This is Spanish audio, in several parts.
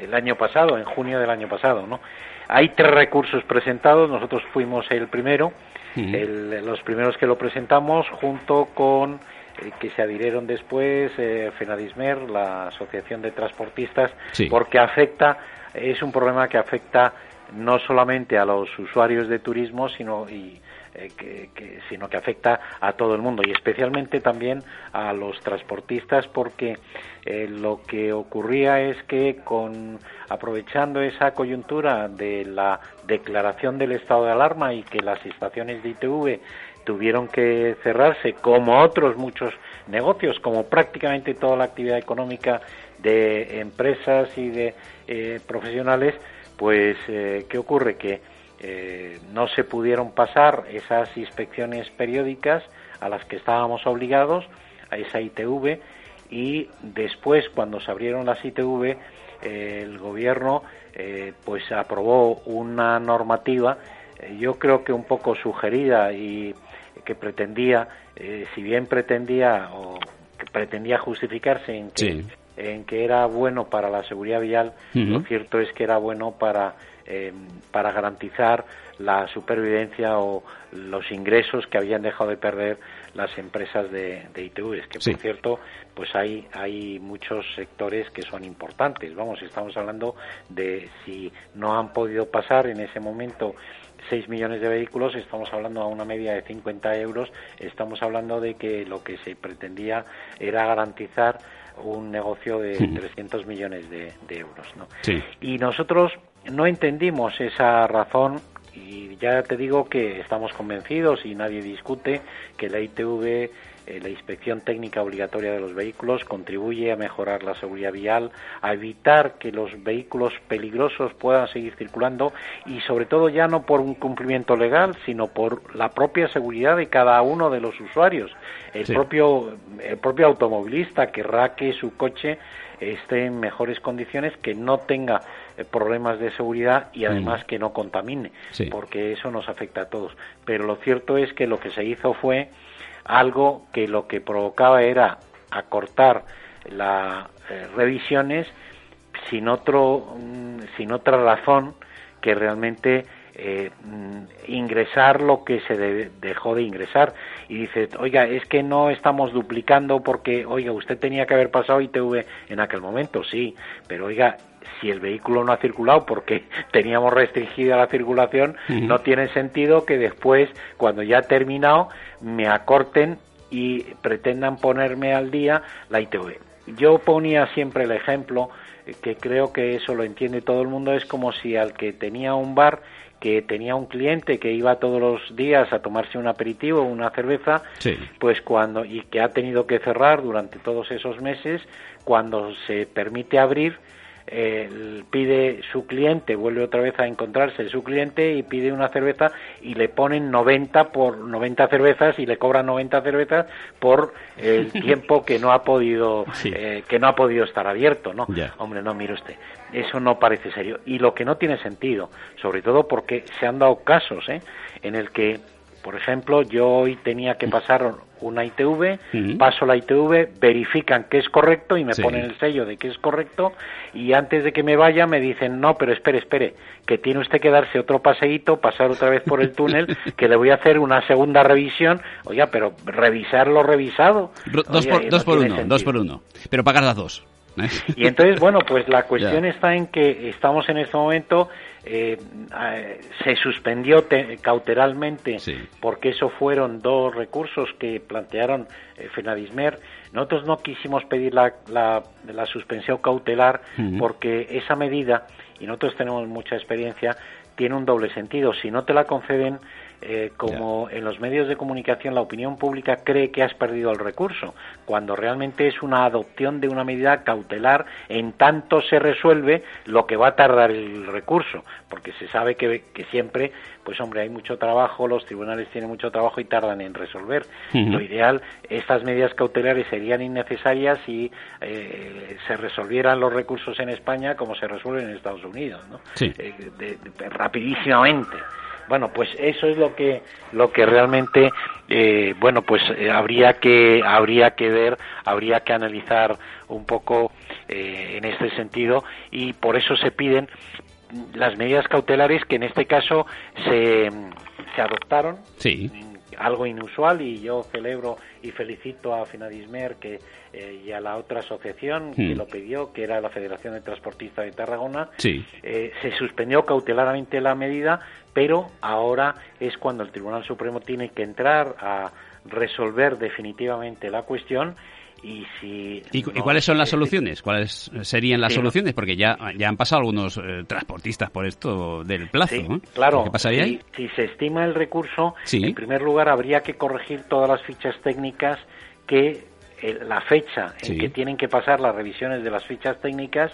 el año pasado, en junio del año pasado, ¿no? Hay tres recursos presentados, nosotros fuimos el primero, los primeros que lo presentamos junto con eh, que se adhirieron después eh, FENADISMER, la Asociación de Transportistas, porque afecta, es un problema que afecta no solamente a los usuarios de turismo, sino y eh, que, sino que afecta a todo el mundo y especialmente también a los transportistas porque eh, lo que ocurría es que con aprovechando esa coyuntura de la declaración del estado de alarma y que las estaciones de ITV tuvieron que cerrarse como otros muchos negocios como prácticamente toda la actividad económica de empresas y de eh, profesionales pues qué ocurre que eh, no se pudieron pasar esas inspecciones periódicas a las que estábamos obligados, a esa ITV, y después, cuando se abrieron las ITV, eh, el gobierno eh, pues aprobó una normativa, yo creo que un poco sugerida y que pretendía, si bien pretendía o que pretendía justificarse en que, en que era bueno para la seguridad vial, lo cierto es que era bueno para eh, para garantizar la supervivencia o los ingresos que habían dejado de perder las empresas de, de ITVs, que por cierto, pues hay, hay muchos sectores que son importantes. Vamos, estamos hablando de si no han podido pasar en ese momento 6 millones de vehículos, estamos hablando a una media de 50 euros, estamos hablando de que lo que se pretendía era garantizar un negocio de 300 millones de, euros. ¿no? Y nosotros no entendimos esa razón y ya te digo que estamos convencidos y nadie discute que la ITV eh, la inspección técnica obligatoria de los vehículos contribuye a mejorar la seguridad vial, a evitar que los vehículos peligrosos puedan seguir circulando y sobre todo ya no por un cumplimiento legal, sino por la propia seguridad de cada uno de los usuarios. El propio el propio automovilista querrá que su coche esté en mejores condiciones, que no tenga problemas de seguridad y además que no contamine, porque eso nos afecta a todos. Pero lo cierto es que lo que se hizo fue algo que lo que provocaba era acortar las eh, revisiones sin otro mm, sin otra razón que realmente eh, mm, ingresar lo que se dejó de ingresar. Y dice oiga es que no estamos duplicando porque oiga usted tenía que haber pasado ITV en aquel momento sí pero oiga si el vehículo no ha circulado porque teníamos restringida la circulación, no tiene sentido que después, cuando ya ha terminado, me acorten y pretendan ponerme al día la ITV. Yo ponía siempre el ejemplo, eh, que creo que eso lo entiende todo el mundo, es como si al que tenía un bar que tenía un cliente que iba todos los días a tomarse un aperitivo, una cerveza, pues cuando y que ha tenido que cerrar durante todos esos meses, cuando se permite abrir, pide su cliente, vuelve otra vez a encontrarse su cliente y pide una cerveza y le ponen 90 por 90 cervezas y le cobran 90 cervezas por el tiempo que no ha podido eh, que no ha podido estar abierto, ¿no? Hombre, no mire usted, eso no parece serio y lo que no tiene sentido, sobre todo porque se han dado casos, ¿eh? en el que por ejemplo, yo hoy tenía que pasar una ITV, paso la ITV, verifican que es correcto y me ponen el sello de que es correcto y antes de que me vaya me dicen, no, pero espere, espere, que tiene usted que darse otro paseíto, pasar otra vez por el túnel, que le voy a hacer una segunda revisión. Oiga, pero revisar lo revisado. dos, por, dos por uno, dos por uno. Pero pagar las dos. ¿eh? Y entonces, bueno, pues la cuestión está en que estamos en este momento eh, se suspendió cauteralmente porque eso fueron dos recursos que plantearon eh, Fenadismer. Nosotros no quisimos pedir la, la, suspensión cautelar porque esa medida, y nosotros tenemos mucha experiencia, tiene un doble sentido. Si no te la conceden, eh, como en los medios de comunicación la opinión pública cree que has perdido el recurso, cuando realmente es una adopción de una medida cautelar en tanto se resuelve lo que va a tardar el recurso, porque se sabe que, siempre, pues hombre, hay mucho trabajo, los tribunales tienen mucho trabajo y tardan en resolver. Lo ideal, estas medidas cautelares serían innecesarias si eh, se resolvieran los recursos en España como se resuelven en Estados Unidos, ¿no? Sí. Eh, rapidísimamente Bueno, pues eso es lo que lo que realmente eh, bueno, pues eh, habría que habría que ver, habría que analizar un poco eh, en este sentido y por eso se piden las medidas cautelares que en este caso se, se adoptaron. Sí algo inusual y yo celebro y felicito a Finadismer que, eh, y a la otra asociación que hmm. lo pidió, que era la Federación de Transportistas de Tarragona. Eh, se suspendió cautelarmente la medida, pero ahora es cuando el Tribunal Supremo tiene que entrar a resolver definitivamente la cuestión y, si ¿Y, cuáles son las soluciones? ¿Cuáles serían las soluciones? Porque ya, ya han pasado algunos eh, transportistas por esto del plazo. Claro, ¿Qué pasaría si, si, se estima el recurso, en primer lugar habría que corregir todas las fichas técnicas que eh, la fecha en que tienen que pasar las revisiones de las fichas técnicas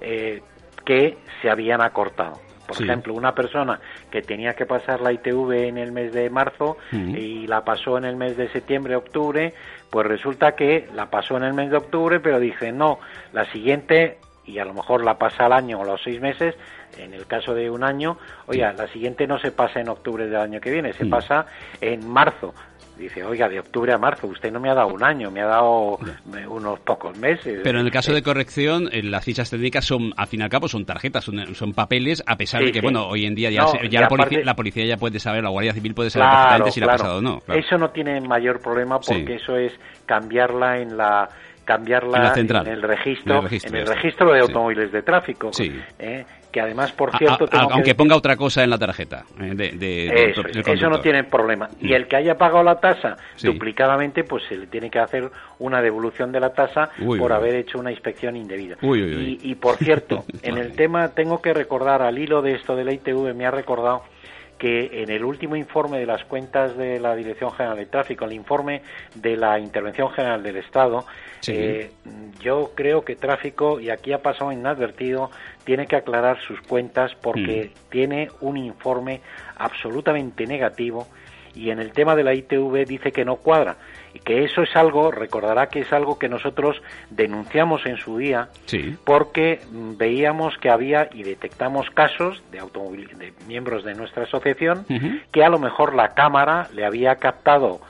eh, que se habían acortado. Por ejemplo, una persona que tenía que pasar la ITV en el mes de marzo y la pasó en el mes de septiembre, octubre, pues resulta que la pasó en el mes de octubre, pero dice, no, la siguiente, y a lo mejor la pasa al año o los seis meses, en el caso de un año, oiga, la siguiente no se pasa en octubre del año que viene, se pasa en marzo dice, oiga, de octubre a marzo, usted no me ha dado un año, me ha dado unos pocos meses. Pero en el caso de corrección, eh, las fichas técnicas son, al fin y al cabo, son tarjetas, son, papeles, a pesar de que, bueno, hoy en día ya, ya la, policía, ya puede saber, la Guardia Civil puede saber perfectamente si la ha pasado o no. Eso no tiene mayor problema porque eso es cambiarla en la cambiarla en, el registro, en el registro, de automóviles de tráfico. Sí. ¿eh? Que además, por cierto... aunque ponga otra cosa en la tarjeta. Eh, de, eso, no tiene problema. Y el que haya pagado la tasa duplicadamente, pues se le tiene que hacer una devolución de la tasa por haber hecho una inspección indebida. y, y, por cierto, en el tema tengo que recordar, al hilo de esto de la ITV, me ha recordado que en el último informe de las cuentas de la Dirección General de Tráfico, el informe de la Intervención General del Estado, eh, yo creo que Tráfico, y aquí ha pasado inadvertido, tiene que aclarar sus cuentas porque mm. tiene un informe absolutamente negativo y en el tema de la ITV dice que no cuadra. Y que eso es algo, recordará que es algo que nosotros denunciamos en su día porque mm, veíamos que había y detectamos casos de, de miembros de nuestra asociación que a lo mejor la cámara le había captado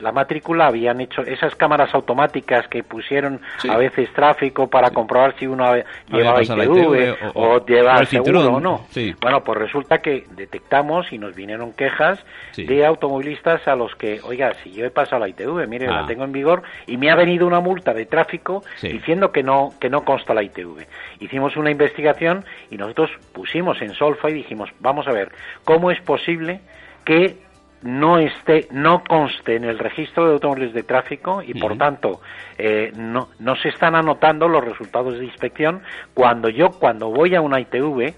la matrícula habían hecho esas cámaras automáticas que pusieron a veces tráfico para comprobar si uno llevaba ITV, o, llevaba seguro o no. Bueno, pues resulta que detectamos y nos vinieron quejas de automovilistas a los que, oiga, si yo he pasado la ITV, mire, la ah. tengo en vigor y me ha venido una multa de tráfico diciendo que no que no consta la ITV. Hicimos una investigación y nosotros pusimos en solfa y dijimos, vamos a ver, ¿cómo es posible que no esté, no conste en el registro de automóviles de tráfico y por tanto eh, no, no se están anotando los resultados de inspección cuando yo cuando voy a una ITV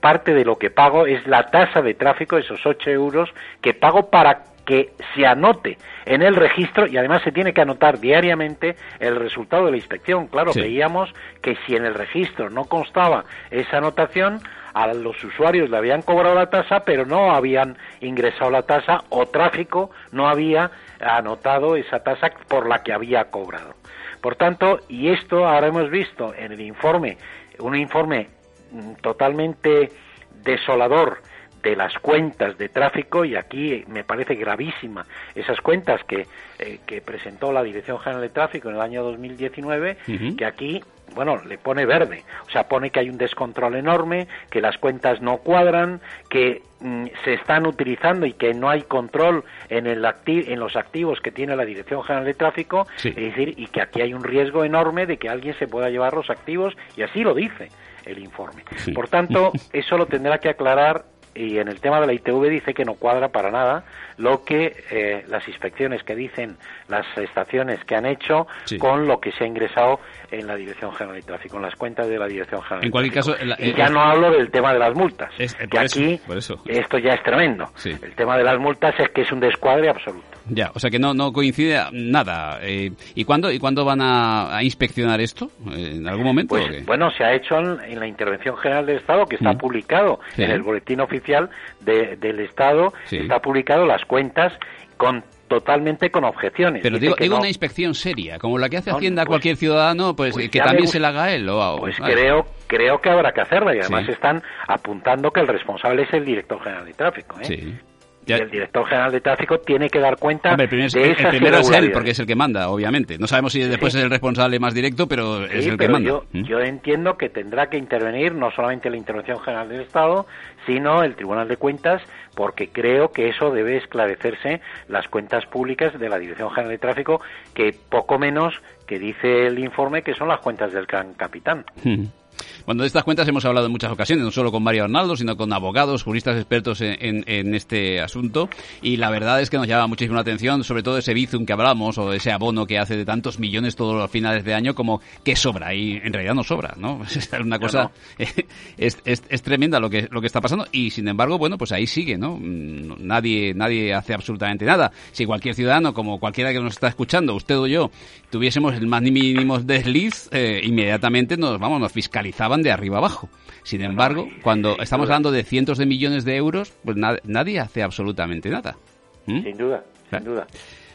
parte de lo que pago es la tasa de tráfico, esos 8 euros que pago para que se anote en el registro y además se tiene que anotar diariamente el resultado de la inspección. Claro, veíamos que si en el registro no constaba esa anotación, a los usuarios le habían cobrado la tasa, pero no habían ingresado la tasa o tráfico no había anotado esa tasa por la que había cobrado. Por tanto, y esto ahora hemos visto en el informe, un informe mm, totalmente desolador de las cuentas de tráfico y aquí me parece gravísima esas cuentas que, eh, que presentó la Dirección General de Tráfico en el año 2019 que aquí bueno le pone verde. O sea pone que hay un descontrol enorme que las cuentas no cuadran que mm, se están utilizando y que no hay control en el en los activos que tiene la Dirección General de Tráfico es decir y que aquí hay un riesgo enorme de que alguien se pueda llevar los activos y así lo dice el informe. Por tanto, eso lo tendrá que aclarar y en el tema de la ITV dice que no cuadra para nada lo que eh, las inspecciones que dicen las estaciones que han hecho con lo que se ha ingresado en la Dirección General de Tráfico, en las cuentas de la Dirección General. En cualquier caso, y ya no hablo del tema de las multas, que aquí esto ya es tremendo. El tema de las multas es que es un descuadre absoluto. Ya, o sea que no, no coincide nada. Eh, ¿Y cuándo y cuándo van a, inspeccionar esto? ¿En algún momento? Pues, bueno, se ha hecho en, la Intervención General del Estado, que está mm. publicado en el Boletín Oficial del Estado, está publicado las cuentas con totalmente con objeciones. Pero digo, una inspección seria, como la que hace Hacienda a pues, cualquier ciudadano, pues, pues que también se la haga él. pues creo creo que habrá que hacerla y además están apuntando que el responsable es el director general de tráfico. ¿eh? Sí el director general de tráfico tiene que dar cuenta de esas El primero es él, porque es el que manda, obviamente. No sabemos si después es el responsable más directo, pero es el que manda. Yo, ¿Mm? yo entiendo que tendrá que intervenir no solamente la Intervención General del Estado, sino el Tribunal de Cuentas, porque creo que eso debe esclarecerse las cuentas públicas de la Dirección General de Tráfico, que poco menos que dice el informe que son las cuentas del gran capitán. ¿Mm? Bueno, de estas cuentas hemos hablado en muchas ocasiones, no solo con Mario Arnaldo, sino con abogados, juristas expertos en, este asunto. Y la verdad es que nos llama muchísimo la atención, sobre todo ese bizum que hablamos, o ese abono que hace de tantos millones todos los finales de año, como que sobra. Y en realidad no sobra, ¿no? Es una cosa. Es, es, tremenda lo que, lo que está pasando. Y sin embargo, bueno, pues ahí sigue, ¿no? Nadie, nadie hace absolutamente nada. Si cualquier ciudadano, como cualquiera que nos está escuchando, usted o yo, tuviésemos el más mínimo desliz, eh, inmediatamente nos, vamos, nos fiscalizaban de arriba abajo. Sin embargo, cuando estamos hablando de cientos de millones de euros, pues nadie hace absolutamente nada. ¿Mm? Sin duda, sin duda.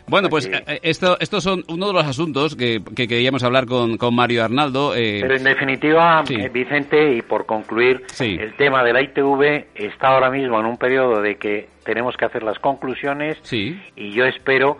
Bueno, pues eh, esto, estos son uno de los asuntos que, queríamos hablar con, con Mario Arnaldo. Eh, Pero en definitiva, Vicente, y por concluir, el tema de la ITV está ahora mismo en un periodo de que tenemos que hacer las conclusiones y yo espero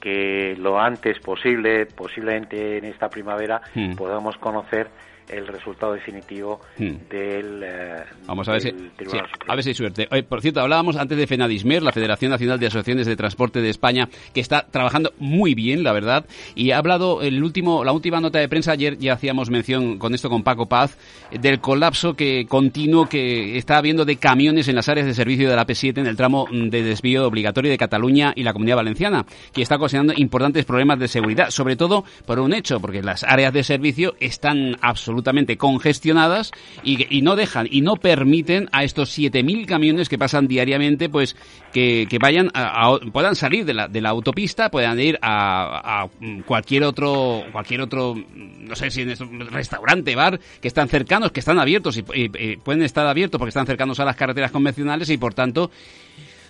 que lo antes posible, posiblemente en esta primavera, hmm. podamos conocer el resultado definitivo hmm. del, eh, Vamos a ver, si, a ver si hay suerte. por cierto, hablábamos antes de FENADISMER, la Federación Nacional de Asociaciones de Transporte de España, que está trabajando muy bien, la verdad, y ha hablado el último, la última nota de prensa, ayer ya hacíamos mención con esto con Paco Paz, del colapso que continuo que está habiendo de camiones en las áreas de servicio de la P7 en el tramo de desvío obligatorio de Cataluña y la Comunidad Valenciana, que está ocasionando importantes problemas de seguridad, sobre todo por un hecho, porque las áreas de servicio están absolutamente absolutamente congestionadas y, no dejan y no permiten a estos 7.000 camiones que pasan diariamente, pues que, vayan a, puedan salir de la, de la autopista, puedan ir a, cualquier otro, cualquier otro, no sé si en un restaurante, bar, que están cercanos, que están abiertos y, pueden estar abiertos porque están cercanos a las carreteras convencionales y por tanto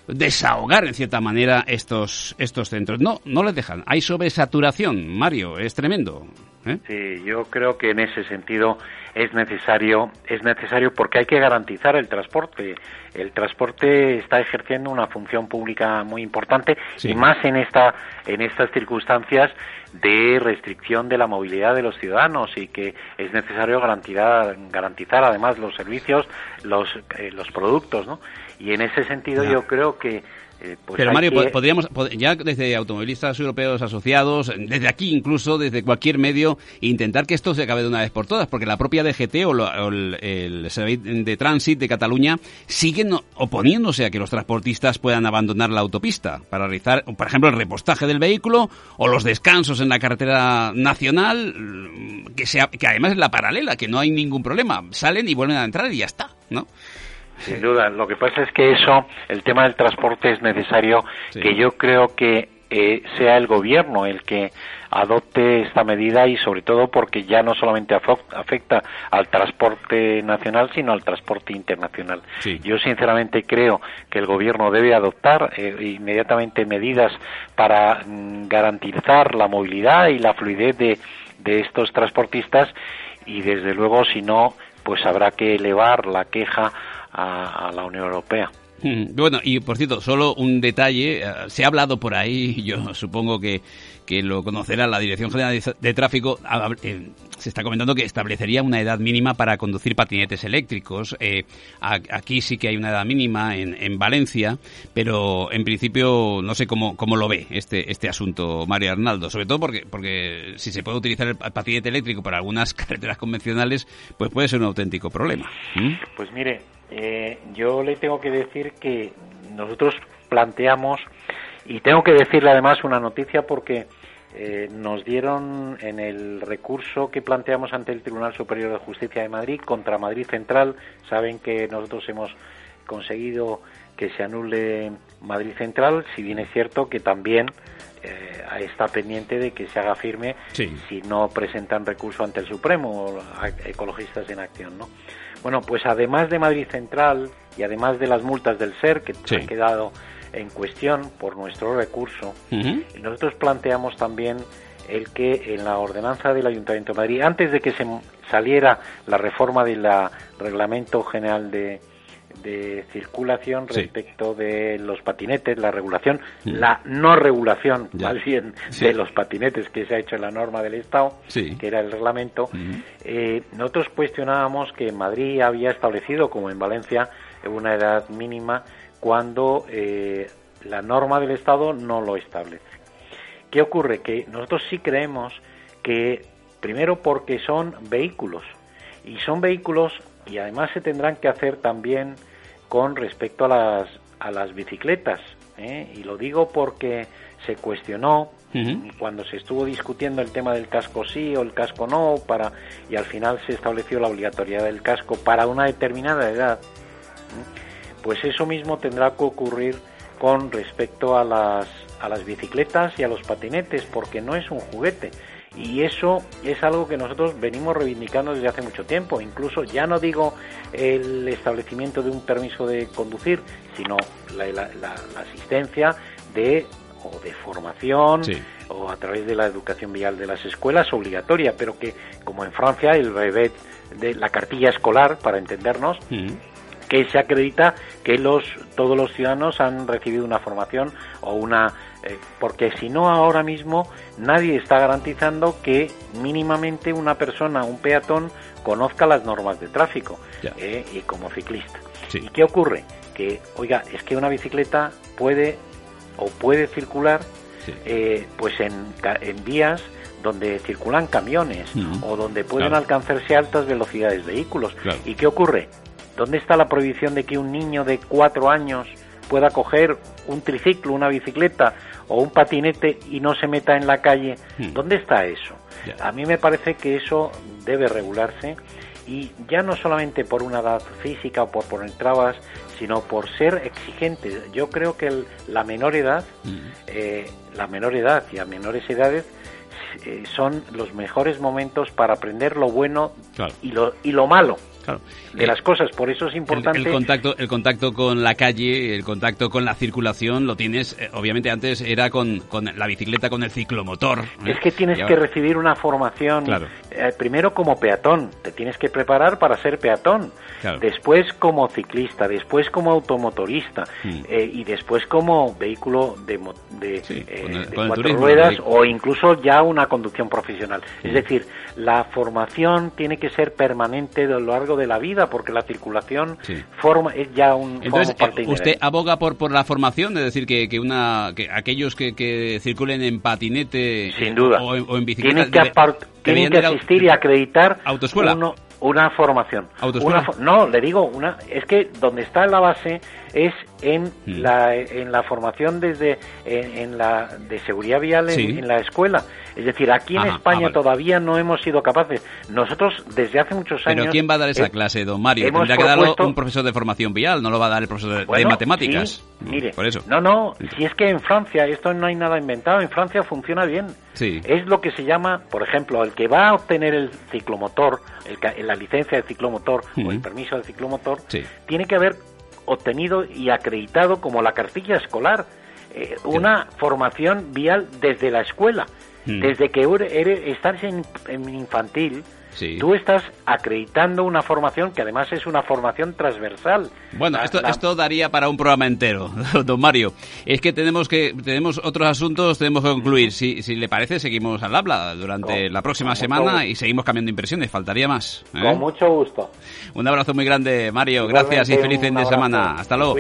desahogar en cierta manera estos estos centros. No, no les dejan. Hay sobresaturación, Mario, es tremendo. ¿Eh? Sí, yo creo que en ese sentido es necesario, es necesario porque hay que garantizar el transporte. El transporte está ejerciendo una función pública muy importante y más en esta, en estas circunstancias de restricción de la movilidad de los ciudadanos y que es necesario garantizar, garantizar además los servicios, los, eh, los productos, ¿no? Y en ese sentido yo creo que eh, pues Pero Mario, podríamos, ya desde automovilistas europeos asociados, desde aquí incluso, desde cualquier medio, intentar que esto se acabe de una vez por todas, porque la propia DGT o, el, Servicio de Tránsito de Cataluña siguen oponiéndose a que los transportistas puedan abandonar la autopista para realizar, por ejemplo, el repostaje del vehículo o los descansos en la carretera nacional, que, sea, que además es la paralela, que no hay ningún problema. Salen y vuelven a entrar y ya está, ¿no? Sin duda. Lo que pasa es que eso, el tema del transporte es necesario que yo creo que eh, sea el gobierno el que adopte esta medida y sobre todo porque ya no solamente afecta al transporte nacional sino al transporte internacional. Yo sinceramente creo que el gobierno debe adoptar eh, inmediatamente medidas para mm, garantizar la movilidad y la fluidez de, de estos transportistas y desde luego si no pues habrá que elevar la queja a, la Unión Europea. Bueno, y por cierto, solo un detalle, eh, se ha hablado por ahí, yo supongo que, que lo conocerá la Dirección General de Tráfico, eh, se está comentando que establecería una edad mínima para conducir patinetes eléctricos. Eh, aquí sí que hay una edad mínima en, en, Valencia, pero en principio no sé cómo, cómo lo ve este, este asunto Mario Arnaldo, sobre todo porque, porque si se puede utilizar el patinete eléctrico para algunas carreteras convencionales, pues puede ser un auténtico problema. Pues mire, eh, yo le tengo que decir que nosotros planteamos, y tengo que decirle además una noticia porque eh, nos dieron en el recurso que planteamos ante el Tribunal Superior de Justicia de Madrid contra Madrid Central, saben que nosotros hemos conseguido que se anule Madrid Central, si bien es cierto que también eh, está pendiente de que se haga firme si no presentan recurso ante el Supremo, ecologistas en acción, ¿no? Bueno, pues además de Madrid Central y además de las multas del SER que han quedado en cuestión por nuestro recurso, nosotros planteamos también el que en la ordenanza del Ayuntamiento de Madrid, antes de que se saliera la reforma del Reglamento General de, de circulación respecto de los patinetes, la regulación, la no regulación, más bien, de los patinetes que se ha hecho en la norma del Estado, que era el reglamento, eh, nosotros cuestionábamos que en Madrid había establecido, como en Valencia, una edad mínima cuando eh, la norma del Estado no lo establece. ¿Qué ocurre? Que nosotros sí creemos que, primero porque son vehículos, y son vehículos y además se tendrán que hacer también con respecto a las, a las bicicletas. ¿eh? Y lo digo porque se cuestionó cuando se estuvo discutiendo el tema del casco sí o el casco no, para, y al final se estableció la obligatoriedad del casco para una determinada edad. Pues eso mismo tendrá que ocurrir con respecto a las, a las bicicletas y a los patinetes, porque no es un juguete. Y eso es algo que nosotros venimos reivindicando desde hace mucho tiempo. Incluso ya no digo el establecimiento de un permiso de conducir, sino la, asistencia de o de formación o a través de la educación vial de las escuelas obligatoria, pero que como en Francia el brevet de la cartilla escolar, para entendernos, que se acredita que los todos los ciudadanos han recibido una formación o una porque si no ahora mismo nadie está garantizando que mínimamente una persona un peatón conozca las normas de tráfico eh, y como ciclista. Y qué ocurre que oiga es que una bicicleta puede o puede circular eh, pues en, en vías donde circulan camiones o donde pueden alcanzarse altas velocidades vehículos. ¿Y qué ocurre? ¿Dónde está la prohibición de que un niño de cuatro años pueda coger un triciclo, una bicicleta o un patinete y no se meta en la calle? Hmm. ¿Dónde está eso? A mí me parece que eso debe regularse y ya no solamente por una edad física o por poner trabas, sino por ser exigente. Yo creo que la menor edad, hmm. eh, la menor edad y a menores edades eh, son los mejores momentos para aprender lo bueno y, lo, y lo malo de las cosas. Por eso es importante. El, contacto, el contacto con la calle, el contacto con la circulación lo tienes. Eh, obviamente antes era con, con, la bicicleta, con el ciclomotor. ¿eh? Es que tienes que recibir una formación. Eh, primero como peatón, te tienes que preparar para ser peatón. Después como ciclista, después como automotorista hmm. y después como vehículo de, de, cuatro ruedas o incluso ya una conducción profesional. Es hmm. decir, la formación tiene que ser permanente a lo largo de la vida, porque la circulación forma es ya un Entonces, ¿usted aboga por, por la formación? Es decir, que, que, una, que aquellos que, que circulen en patinete Sin duda. O, en bicicleta... Tienen que, asistir y acreditar autoescuela. una formación. no, le digo, una es que donde está la base es en mm. la en la formación desde en, la de seguridad vial en, la escuela. Es decir, aquí en España ah, todavía no hemos sido capaces. Nosotros desde hace muchos años. Pero quién va a dar esa clase, don Mario? Tendrá que darlo un profesor de formación vial, no lo va a dar el profesor de, matemáticas. Mm, mire, por eso. No, no. Si es que en Francia esto no hay nada inventado, en Francia funciona bien. Sí. Es lo que se llama, por ejemplo, el que va a obtener el ciclomotor, el, la licencia de ciclomotor o el permiso de ciclomotor, tiene que haber obtenido y acreditado como la cartilla escolar, eh, una formación vial desde la escuela, mm. desde que eres, estás en, en infantil, Tú estás acreditando una formación que además es una formación transversal. Bueno, esto, esto daría para un programa entero, don Mario. Es que tenemos que tenemos otros asuntos, tenemos que concluir. Si, si le parece, seguimos al habla durante la próxima semana y seguimos cambiando impresiones. Faltaría más. ¿eh? Con mucho gusto. Un abrazo muy grande, Mario. Gracias y feliz fin de semana. Hasta luego.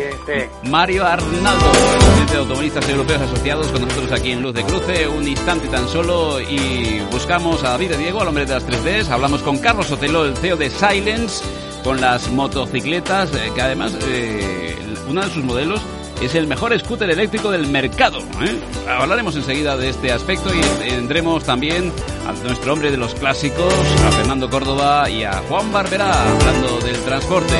Mario Arnaldo, presidente de Automovilistas Europeos Asociados, con nosotros aquí en Luz de Cruce. Un instante tan solo y buscamos a David Diego, al hombre de las 3Ds. Hablamos con Carlos Otelo, el CEO de Silence, con las motocicletas, eh, que además eh, uno de sus modelos es el mejor scooter eléctrico del mercado. ¿eh? Hablaremos enseguida de este aspecto y tendremos también a nuestro hombre de los clásicos, a Fernando Córdoba y a Juan Barberá, hablando del transporte.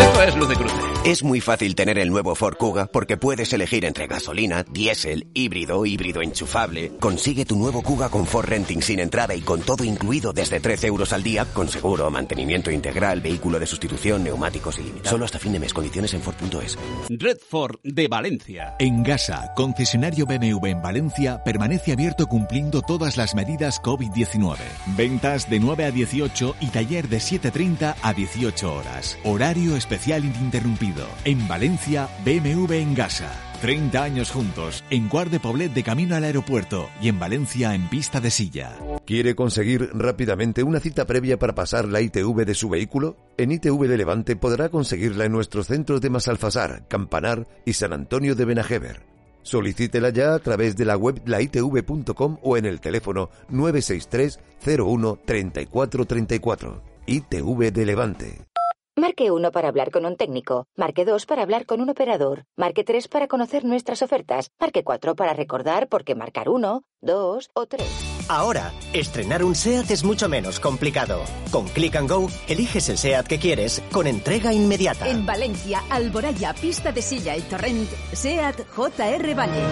Esto es Luz de Cruce. Es muy fácil tener el nuevo Ford Kuga porque puedes elegir entre gasolina, diésel, híbrido, híbrido enchufable. Consigue tu nuevo Kuga con Ford Renting sin entrada y con todo incluido desde 13 euros al día, con seguro, mantenimiento integral, vehículo de sustitución, neumáticos ilimitados. Solo hasta fin de mes. Condiciones en Ford.es. Red Ford de Valencia. En Gasa, concesionario BMW en Valencia, permanece abierto cumpliendo todas las medidas COVID-19. Ventas de 9 a 18 y taller de 7.30 a 18 horas. Horario especial ininterrumpido. En Valencia, BMW en Gasa. 30 años juntos, en Guard de Poblet de camino al aeropuerto y en Valencia en pista de silla. ¿Quiere conseguir rápidamente una cita previa para pasar la ITV de su vehículo? En ITV de Levante podrá conseguirla en nuestros centros de Masalfasar, Campanar y San Antonio de Benajever. Solicítela ya a través de la web laitv.com o en el teléfono 963 01 3434. ITV de Levante. Marque 1 para hablar con un técnico. Marque 2 para hablar con un operador. Marque 3 para conocer nuestras ofertas. Marque 4 para recordar por qué marcar 1, 2 o 3. Ahora, estrenar un SEAT es mucho menos complicado. Con Click and Go, eliges el SEAT que quieres con entrega inmediata. En Valencia, Alboraya, Pista de Silla y Torrent, SEAT JR Valle.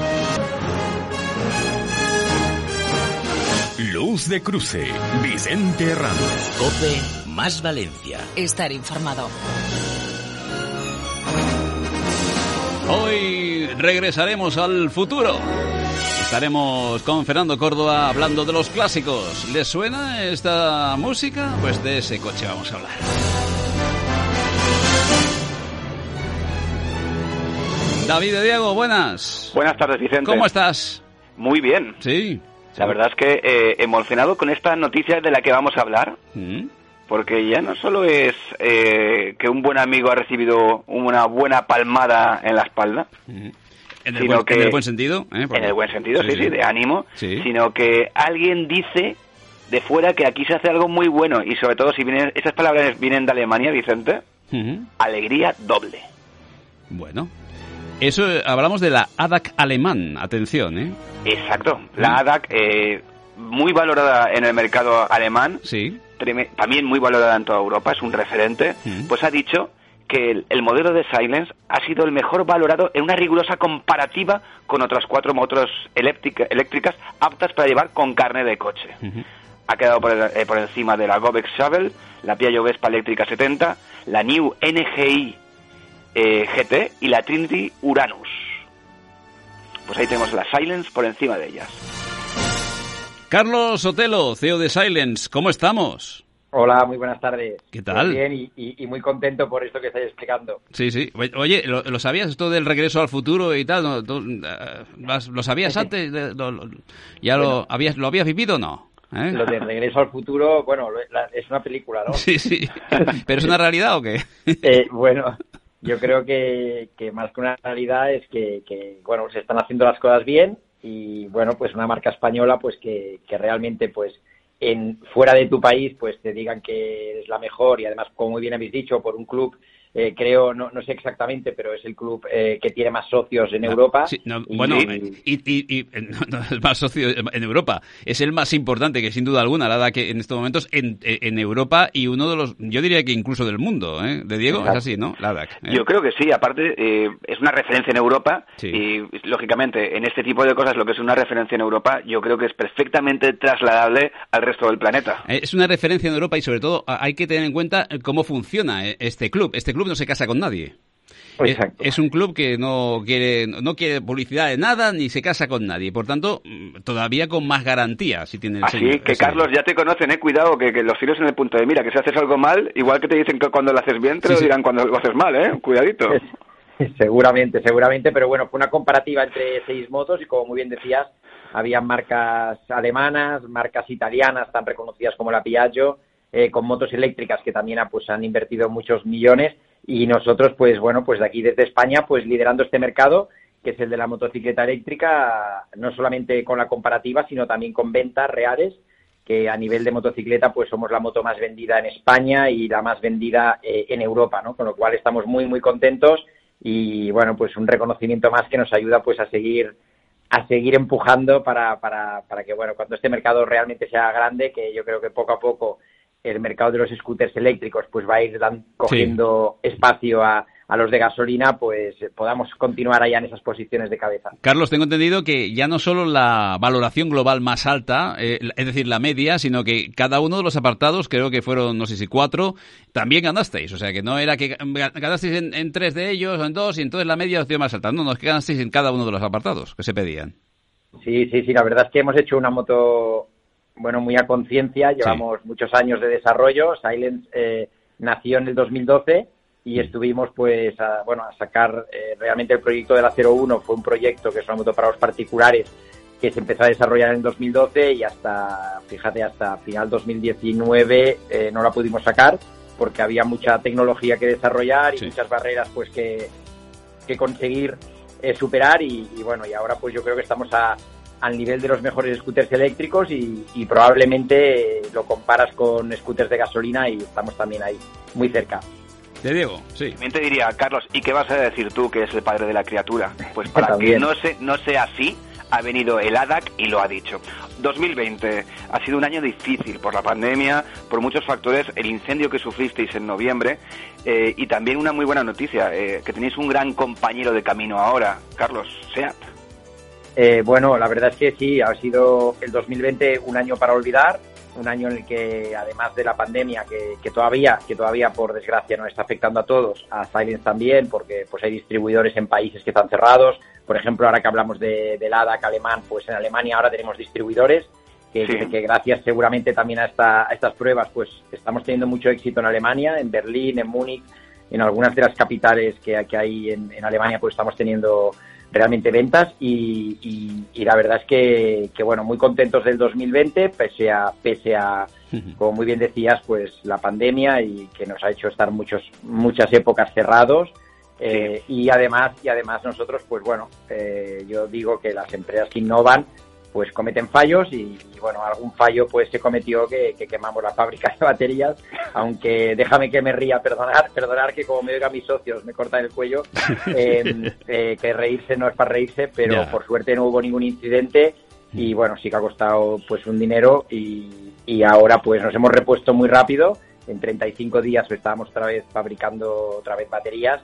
Luz de Cruce, Vicente Ramos. Cope más Valencia. Estar informado. Hoy regresaremos al futuro. Estaremos con Fernando Córdoba hablando de los clásicos. ¿Les suena esta música? Pues de ese coche vamos a hablar. David de Diego, buenas. Buenas tardes, Vicente. ¿Cómo estás? Muy bien. Sí. La verdad es que eh, emocionado con esta noticia de la que vamos a hablar. Mm. Porque ya no solo es eh, que un buen amigo ha recibido una buena palmada en la espalda, Mm. En el, Sino buen, que- en el buen sentido. ¿eh? en el buen sentido, sí, sí, de ánimo, Sí. sino que alguien dice de fuera que aquí se hace algo muy bueno y sobre todo si vienen, esas palabras vienen de Alemania, Vicente, Ujú. alegría doble. Bueno. Eso, eh, hablamos de la ADAC alemán. Atención, ¿eh? Exacto. La ADAC, eh, muy valorada en el mercado alemán, Sí. también muy valorada en toda Europa, es un referente, Mm. pues ha dicho que el, el modelo de Silence ha sido el mejor valorado en una rigurosa comparativa con otras cuatro motos eléctrica- eléctricas aptas para llevar con carne de coche. Ha quedado por, eh, por encima de la Govex Shovel, la Piaggio Vespa Eléctrica 70, la New NGI eh, GT y la Trinity Uranus. Pues ahí tenemos la Silence por encima de ellas. Carlos Sotelo, CEO de Silence, ¿cómo estamos? Hola, muy buenas tardes. ¿Qué tal? Muy bien y, y- y muy contento por esto que estáis explicando. Sí, sí. Oye, ¿lo, lo sabías esto del regreso al futuro y tal? ¿No? ¿Tú, eh, ¿Lo sabías antes? Lo- lo- ¿Ya lo, habías, lo habías vivido o no? ¿Eh? Lo de Regreso al Futuro, bueno, la- es una película, ¿no? Sí, sí. ¿Pero es una realidad o qué? Eh, bueno, yo creo que, que más que una realidad es que, que, bueno, se están haciendo las cosas bien y, bueno, pues una marca española, pues que, que realmente, pues, en fuera de tu país, pues te digan que eres la mejor y además, como muy bien habéis dicho, por un club, eh, creo, no, no sé exactamente, pero es el club eh, que tiene más socios en Europa. Sí, no, Y- bueno, y, y- y- no, no es más socio en Europa. Es el más importante, que sin duda alguna, la da que en estos momentos en, en Europa y uno de los, yo diría que incluso del mundo, ¿eh? De Diego, es así, ¿no? La DAC. ¿eh? Yo creo que sí, aparte eh, es una referencia en Europa Sí. y lógicamente en este tipo de cosas lo que es una referencia en Europa yo creo que es perfectamente trasladable al resto del planeta. Eh, Es una referencia en Europa y sobre todo hay que tener en cuenta eh, cómo funciona eh, este club. Este club no se casa con nadie. Eh, Exacto. Es un club que no quiere, no quiere publicidad de nada ni se casa con nadie. Por tanto, mm, todavía con más garantía si tiene el Así señor- que señor. Carlos ya te conocen, eh, cuidado, que, que los tiros en el punto de mira, que si haces algo mal, igual que te dicen que cuando lo haces bien, te Sí, lo sí. dirán cuando lo haces mal, eh, cuidadito. Seguramente, seguramente, pero bueno, fue una comparativa entre seis motos y como muy bien decías, había marcas alemanas, marcas italianas tan reconocidas como la Piaggio, eh, con motos eléctricas que también ah, pues, han invertido muchos millones y nosotros, pues bueno, pues de aquí desde España, pues liderando este mercado que es el de la motocicleta eléctrica, no solamente con la comparativa, sino también con ventas reales, que a nivel de motocicleta, pues somos la moto más vendida en España y la más vendida eh, en Europa, ¿no? Con lo cual estamos muy, muy contentos y bueno, pues un reconocimiento más que nos ayuda pues a seguir a seguir empujando para, para, para que bueno, cuando este mercado realmente sea grande, que yo creo que poco a poco el mercado de los scooters eléctricos pues va a ir cogiendo espacio a, a los de gasolina, pues podamos continuar allá en esas posiciones de cabeza. Carlos, tengo entendido que ya no solo la valoración global más alta, eh, es decir, la media, sino que cada uno de los apartados, creo que fueron, no sé si cuatro, también ganasteis. O sea, que no era que ganasteis en, tres de ellos o en dos y entonces la media os dio más alta. No, no, es que ganasteis en cada uno de los apartados que se pedían. Sí, sí, sí, la verdad es que hemos hecho una moto, bueno, muy a conciencia, llevamos muchos años de desarrollo, Silence eh, nació en el 2012 y estuvimos pues a, bueno a sacar eh, realmente el proyecto de la 01 fue un proyecto que es una moto para los particulares que se empezó a desarrollar en 2012 y hasta fíjate hasta final 2019 eh, no la pudimos sacar porque había mucha tecnología que desarrollar y muchas barreras pues que, que conseguir eh, superar y, bueno y ahora pues yo creo que estamos a, al nivel de los mejores scooters eléctricos y, y probablemente lo comparas con scooters de gasolina y estamos también ahí muy cerca. De Diego, sí. También te diría, Carlos, ¿y qué vas a decir tú que es el padre de la criatura? Pues para que no, se, no sea así, ha venido el ADAC y lo ha dicho. 2020 ha sido un año difícil por la pandemia, por muchos factores, el incendio que sufristeis en noviembre eh, y también una muy buena noticia, eh, que tenéis un gran compañero de camino ahora, Carlos SEAT. Eh, bueno, la verdad es que sí, ha sido el 2020 un año para olvidar un año en el que además de la pandemia que, todavía que todavía por desgracia nos está afectando a todos a Silence también porque pues hay distribuidores en países que están cerrados. Por ejemplo ahora que hablamos de, del ADAC alemán pues en Alemania ahora tenemos distribuidores que, que, gracias seguramente también a, esta, estas pruebas pues estamos teniendo mucho éxito en Alemania en Berlín en Múnich en algunas de las capitales que, que hay en, en Alemania pues estamos teniendo realmente ventas y, la verdad es que, bueno, muy contentos del 2020, pese a, pese a, como muy bien decías, pues la pandemia y que nos ha hecho estar muchos, muchas épocas cerrados. Eh, y además, y además nosotros, pues bueno, eh, yo digo que las empresas que innovan pues cometen fallos y, bueno, algún fallo pues se cometió que, quemamos la fábrica de baterías, aunque déjame que me ría, perdonar, perdonar que como me oiga mis socios me cortan el cuello, em, eh, que reírse no es para reírse, pero por suerte no hubo ningún incidente y bueno, sí que ha costado pues un dinero y, y ahora pues nos hemos repuesto muy rápido en 35 días estábamos otra vez fabricando otra vez baterías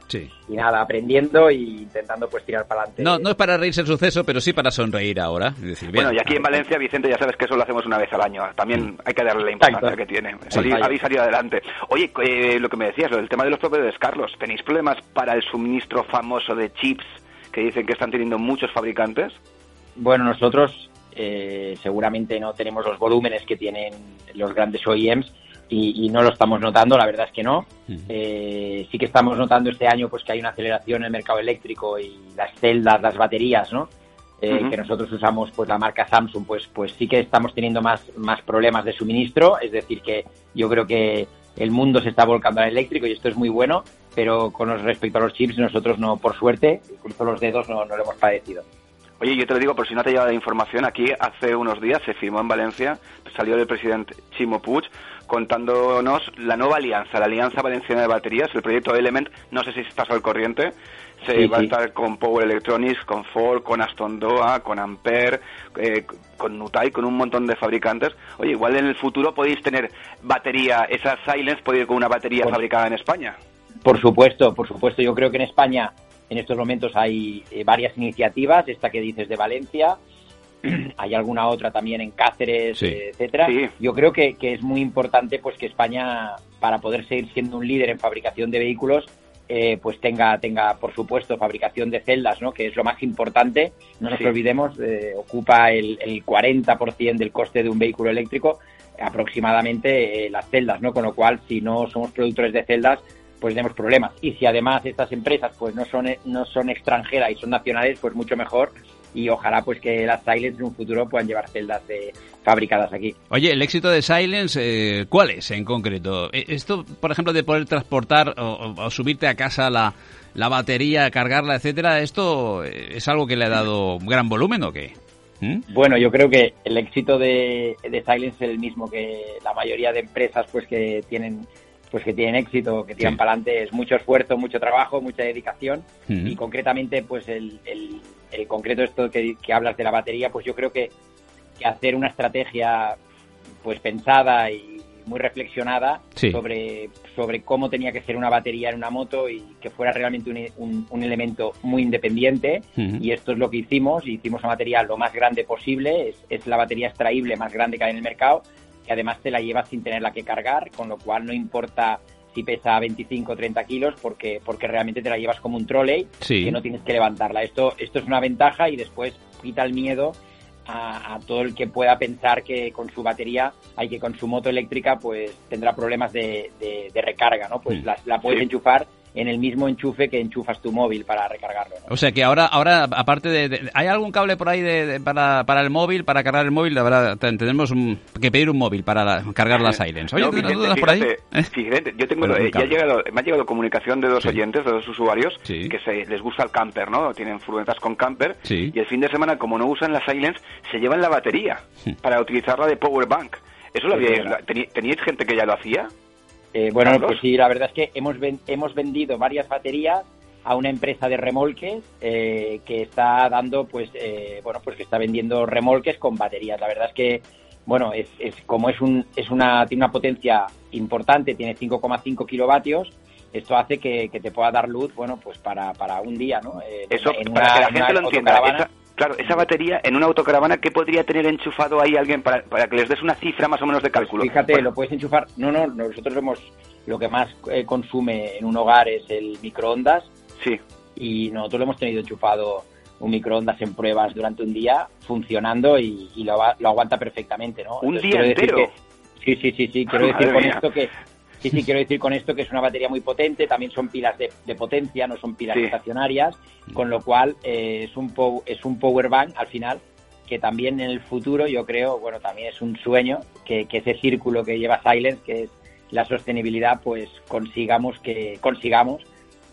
y nada, aprendiendo e intentando pues tirar para adelante. No, no es para reírse el suceso, pero sí para sonreír ahora. bueno, y aquí en Valencia, Vicente, ya sabes que eso lo hacemos una vez al año. También hay que darle la importancia que tiene. habéis salido adelante. Oye, eh, lo que me decías, del tema de los proveedores, Carlos, ¿tenéis problemas para el suministro famoso de chips que dicen que están teniendo muchos fabricantes? Bueno, nosotros eh, seguramente no tenemos los volúmenes que tienen los grandes OEMs, y, no lo estamos notando, la verdad es que no. Eh, sí que estamos notando este año pues que hay una aceleración en el mercado eléctrico y las celdas, las baterías, ¿no? Eh, que nosotros usamos pues la marca Samsung, pues pues sí que estamos teniendo más, más problemas de suministro, es decir que yo creo que el mundo se está volcando al eléctrico y esto es muy bueno, pero con respecto a los chips nosotros no, por suerte, cruzo los dedos, no, no lo hemos padecido. Oye, yo te lo digo por si no te lleva la información, aquí hace unos días se firmó en Valencia, salió el presidente Chimo Puig contándonos la nueva alianza, la Alianza Valenciana de Baterías, el proyecto Element, no sé si estás al corriente, se va a estar con Power Electronics, con Ford, con Aston Doa, con Ampere, eh, con Nutai, con un montón de fabricantes. Oye, igual en el futuro podéis tener batería, esa Silence puede ir con una batería fabricada en España. Por supuesto, por supuesto. Yo creo que en España en estos momentos hay eh, varias iniciativas, esta que dices de Valencia, hay alguna otra también en Cáceres, etcétera. Yo creo que, es muy importante pues que España, para poder seguir siendo un líder en fabricación de vehículos, eh, pues tenga, tenga, por supuesto, fabricación de celdas, ¿no? que es lo más importante. No nos olvidemos, eh, ocupa el, el 40% del coste de un vehículo eléctrico, aproximadamente eh, las celdas, ¿no? Con lo cual, si no somos productores de celdas, pues tenemos problemas. Y si además estas empresas pues no son, no son extranjeras y son nacionales, pues mucho mejor y ojalá pues que las Silence en un futuro puedan llevar celdas de, fabricadas aquí. Oye, el éxito de Silence, eh, ¿cuál es en concreto? Eh, esto, por ejemplo, de poder transportar o, subirte a casa la, la, batería, cargarla, etcétera, ¿esto eh, es algo que le ha dado gran volumen o qué? ¿Mm? Bueno, yo creo que el éxito de, de Silence es el mismo que la mayoría de empresas pues que tienen pues que tienen éxito, que tiran para adelante, es mucho esfuerzo, mucho trabajo, mucha dedicación y concretamente pues el, el, concreto esto que, hablas de la batería, pues yo creo que, hacer una estrategia pues pensada y muy reflexionada sobre, sobre cómo tenía que ser una batería en una moto y que fuera realmente un, un, elemento muy independiente. Y esto es lo que hicimos. Hicimos una batería lo más grande posible. Es, es la batería extraíble más grande que hay en el mercado. Y además te la llevas sin tenerla que cargar, con lo cual no importa si pesa 25 o 30 kilos porque, porque realmente te la llevas como un trolley que no tienes que levantarla. Esto, esto es una ventaja y después quita el miedo a, todo el que pueda pensar que con su batería hay que con su moto eléctrica pues tendrá problemas de, de, recarga, ¿no? Pues la, puedes enchufar en el mismo enchufe que enchufas tu móvil para recargarlo. O sea que ahora, ahora aparte de, ¿Hay algún cable por ahí de, para, para, el móvil, para cargar el móvil? La verdad, tenemos que pedir un móvil para cargar las Silence. Oye, dudas por ahí? ¿Eh? yo tengo, eh, ya ha llegado, me ha llegado comunicación de dos oyentes, de dos usuarios, que se, les gusta el camper, ¿no? Tienen furgonetas con camper y el fin de semana, como no usan la Silence, se llevan la batería para utilizarla de power bank. ¿Eso lo había, teníais gente que ya lo hacía? Eh, bueno, pues sí, la verdad es que hemos, hemos vendido varias baterías a una empresa de remolques eh, que está dando, pues, eh, bueno, pues que está vendiendo remolques con baterías. La verdad es que, bueno, es, es como es un, es una, tiene una potencia importante, tiene 5,5 kilovatios. Esto hace que, te pueda dar luz, bueno, pues para, para un día, ¿no? Eso, para que la gente lo entienda, Claro, esa batería en una autocaravana, ¿qué podría tener enchufado ahí alguien para, para que les des una cifra más o menos de cálculo? fíjate, lo puedes enchufar. No, no, nosotros vemos lo que más eh, consume en un hogar es el microondas. Sí. Y nosotros lo hemos tenido enchufado un microondas en pruebas durante un día funcionando y, lo, lo, aguanta perfectamente, ¿no? ¿Un día entero? sí, sí, sí, sí. Quiero decir con esto que Sí, sí, quiero decir con esto que es una batería muy potente, también son pilas de, potencia, no son pilas estacionarias, con lo cual eh, es, un es un power bank al final que también en el futuro yo creo, bueno, también es un sueño que, que ese círculo que lleva Silence, que es la sostenibilidad, pues consigamos que consigamos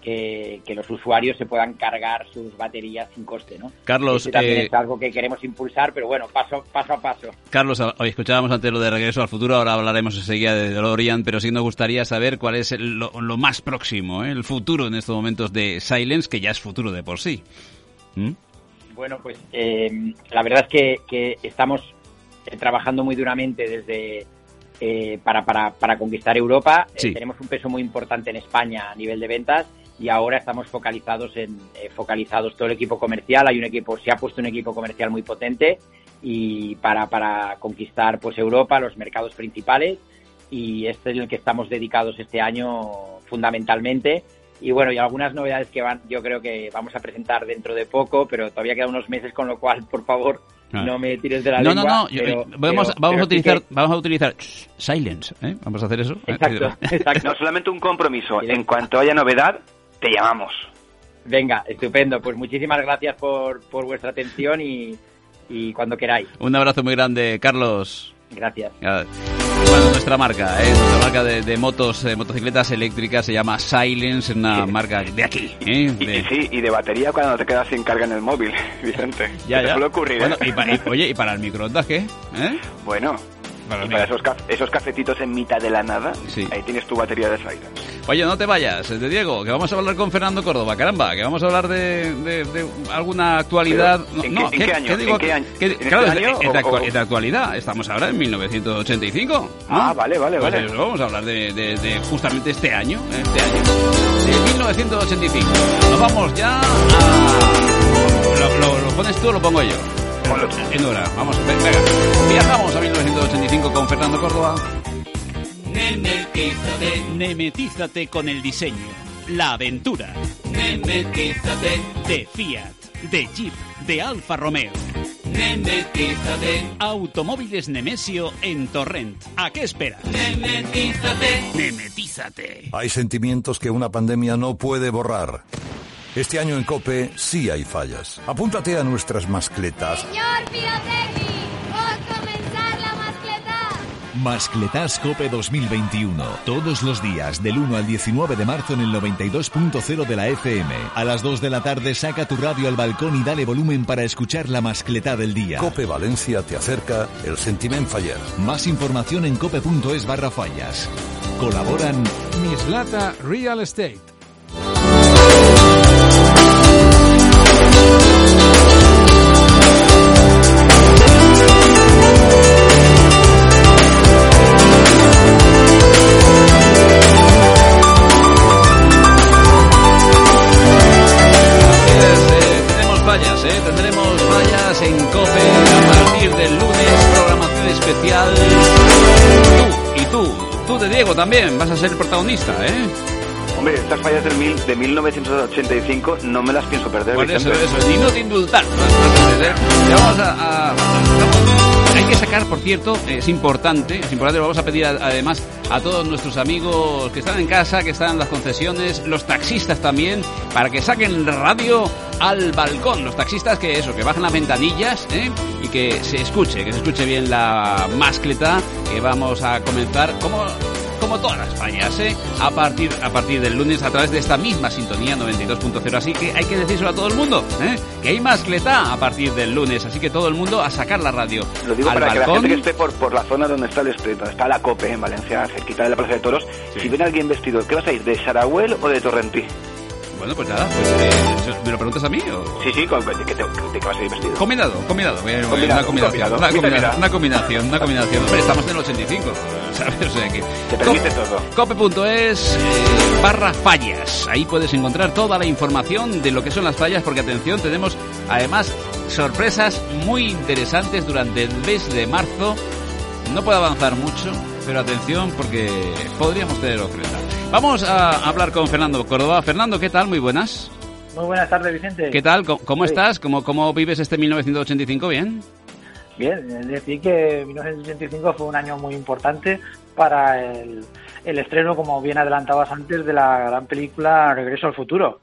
que, los usuarios se puedan cargar sus baterías sin coste, ¿no? Carlos, también eh, es algo que queremos impulsar, pero bueno, paso, paso a paso. Carlos, hoy escuchábamos antes lo de regreso al futuro, ahora hablaremos enseguida de DeLorean, pero sí nos gustaría saber cuál es lo, más próximo, ¿eh? el futuro en estos momentos de Silence, que ya es futuro de por sí. ¿Mm? Bueno, pues eh, la verdad es que, estamos trabajando muy duramente desde para, para, para, conquistar Europa. tenemos un peso muy importante en España a nivel de ventas y ahora estamos focalizados en eh, focalizados todo el equipo comercial hay un equipo se ha puesto un equipo comercial muy potente y para, para conquistar pues Europa los mercados principales y este es el que estamos dedicados este año fundamentalmente y bueno y algunas novedades que van yo creo que vamos a presentar dentro de poco pero todavía quedan unos meses con lo cual por favor ah. no me tires de la lengua. No, no, no. vamos, vamos, a utilizar, vamos a utilizar silence. ¿eh? Vamos a hacer eso. ¿eh? Exacto, exacto. No, solamente un compromiso. En cuanto haya novedad, te llamamos. Venga, estupendo. Pues muchísimas gracias por, por vuestra atención y, y cuando queráis. Un abrazo muy grande, Carlos. Gracias. Bueno, nuestra marca, ¿eh? nuestra marca de, motos, de motocicletas eléctricas se llama Silence, una marca de aquí. ¿eh? Y, sí, y de batería cuando te quedas sin carga en el móvil, Vicente. Ya, ya. suele ocurrir, bueno, ¿eh? y, oye, ¿y para el microondas qué? ¿Eh? Bueno, para, para esos, esos cafetitos en mitad de la nada, ahí tienes tu batería de Silence. Oye, no te vayas, de Diego, que vamos a hablar con Fernando Córdoba, caramba, que vamos a hablar de, alguna actualidad. ¿En, qué, año? ¿En qué año? claro, es, de, actualidad, estamos ahora en 1985. Ah, vale, vale, pues vale. vamos a hablar de, justamente este año, ¿eh? este año, de 1985. Nos vamos ya a... ¿Lo, pones tú o lo pongo yo? En hora, vamos, venga. Viajamos a 1985 con Fernando Córdoba. Nemetízate. Nemetízate con el diseño, la aventura. Nemetízate. De Fiat, de Jeep, de Alfa Romeo. Nemetízate. Automóviles Nemesio en Torrent. ¿A qué esperas? Nemetízate. Nemetízate. Hay sentimientos que una pandemia no puede borrar. Este año en COPE sí hay fallas. Apúntate a nuestras mascletas. Señor Mascletas Cope 2021. Todos los días, del 1 al 19 de marzo en el 92.0 de la FM. A las 2 de la tarde saca tu radio al balcón y dale volumen para escuchar la mascleta del día. Cope Valencia te acerca el sentimiento faller. Más información en cope.es barra fallas. Colaboran Mislata Real Estate. especial. Tú, y tú, tú de Diego también, vas a ser el protagonista, ¿eh? Hombre, estas fallas del mil, de 1985 no me las pienso perder. Por eso, eso, ni no te indultar. ¿eh? Vamos a sacar, por cierto, es importante, es importante, lo vamos a pedir además a todos nuestros amigos que están en casa, que están en las concesiones, los taxistas también, para que saquen radio al balcón. Los taxistas que eso, que bajen las ventanillas ¿eh? y que se escuche, que se escuche bien la mascleta que vamos a comenzar como como todas las fallas, ¿eh? a, partir, a partir del lunes a través de esta misma sintonía 92.0. Así que hay que decírselo a todo el mundo, ¿eh? que hay más cleta a partir del lunes. Así que todo el mundo a sacar la radio. Lo digo para que la gente que esté por, por la zona donde está el donde está la COPE en Valencia, cerquita de la Plaza de Toros, si ven a alguien vestido, ¿qué vas a ir? ¿De Sarahuel o de Torrentí? Bueno, pues nada, pues, eh, ¿me lo preguntas a mí? O? Sí, sí, ¿de qué, te, vas a ir vestido? Combinado, combinado. Una combinación, una combinación, una combinación, una combinación. Hombre, estamos en el 85, ¿sabes? O sea que... Te permite todo. Cope.es eh, barra fallas. Ahí puedes encontrar toda la información de lo que son las fallas, porque atención, tenemos además sorpresas muy interesantes durante el mes de marzo. No puedo avanzar mucho, pero atención porque podríamos tener ofrenda. Vamos a hablar con Fernando Córdoba. Fernando, ¿qué tal? Muy buenas. Muy buenas tardes, Vicente. ¿Qué tal? ¿Cómo, estás? ¿Cómo, ¿Cómo vives este 1985? ¿Bien? Bien, es decir que 1985 fue un año muy importante para el, el estreno, como bien adelantabas antes, de la gran película Regreso al Futuro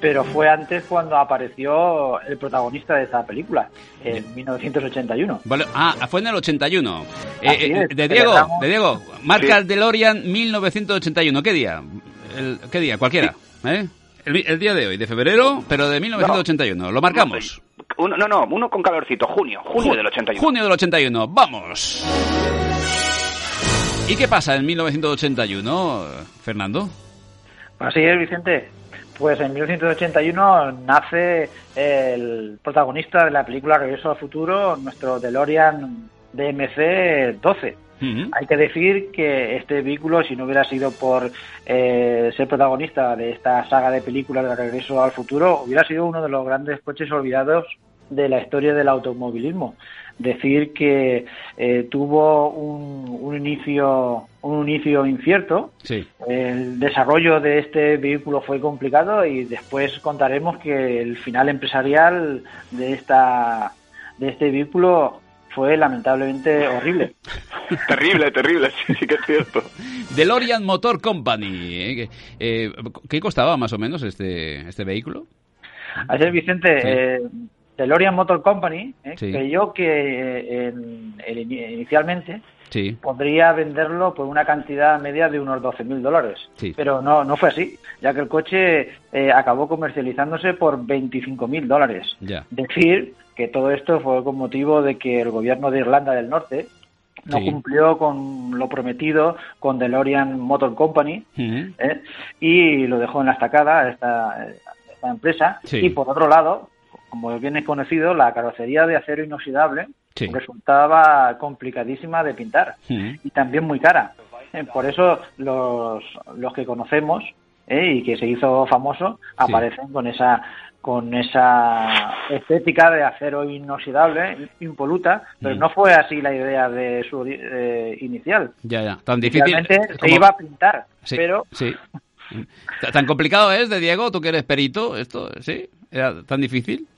pero fue antes cuando apareció el protagonista de esa película, en 1981. ah, fue en el 81. Eh, eh, de Diego, de Diego, marca el DeLorean 1981. ¿Qué día? ¿Qué día? Cualquiera. ¿eh? El, día de hoy, de febrero, pero de 1981. ¿Lo marcamos? Uno, no, no, uno con calorcito, junio, junio del 81. Junio del 81, vamos. ¿Y qué pasa en 1981, Fernando? Así es, Vicente. Pues en 1981 nace el protagonista de la película Regreso al Futuro, nuestro DeLorean DMC-12. Hay que decir que este vehículo, si no hubiera sido por eh, ser protagonista de esta saga de películas de Regreso al Futuro, hubiera sido uno de los grandes coches olvidados de la historia del automovilismo decir que eh, tuvo un, inicio un inicio incierto. El desarrollo de este vehículo fue complicado y después contaremos que el final empresarial de esta de este vehículo fue lamentablemente horrible. terrible, terrible, sí, sí que es cierto. DeLorean Motor Company. ¿eh? Eh, ¿Qué costaba más o menos este, este vehículo? Es, Vicente. DeLorean Motor Company ¿eh? creyó que eh, inicialmente podría venderlo por una cantidad media de unos 12.000 dólares. Pero no, no fue así, ya que el coche eh, acabó comercializándose por 25.000 dólares. Decir que todo esto fue con motivo de que el gobierno de Irlanda del Norte no cumplió con lo prometido con DeLorean Motor Company y lo dejó en la estacada esta, esta empresa. Y por otro lado, como bien es conocido, la carrocería de acero inoxidable resultaba complicadísima de pintar y también muy cara. Eh, por eso los, los que conocemos eh, y que se hizo famoso aparecen con esa con esa estética de acero inoxidable, impoluta, pero no fue así la idea de su eh, inicial. Ya, ya, tan difícil. se iba a pintar, pero... Sí. ¿Tan complicado es de Diego, tú que eres perito, esto, sí? ¿Era tan difícil?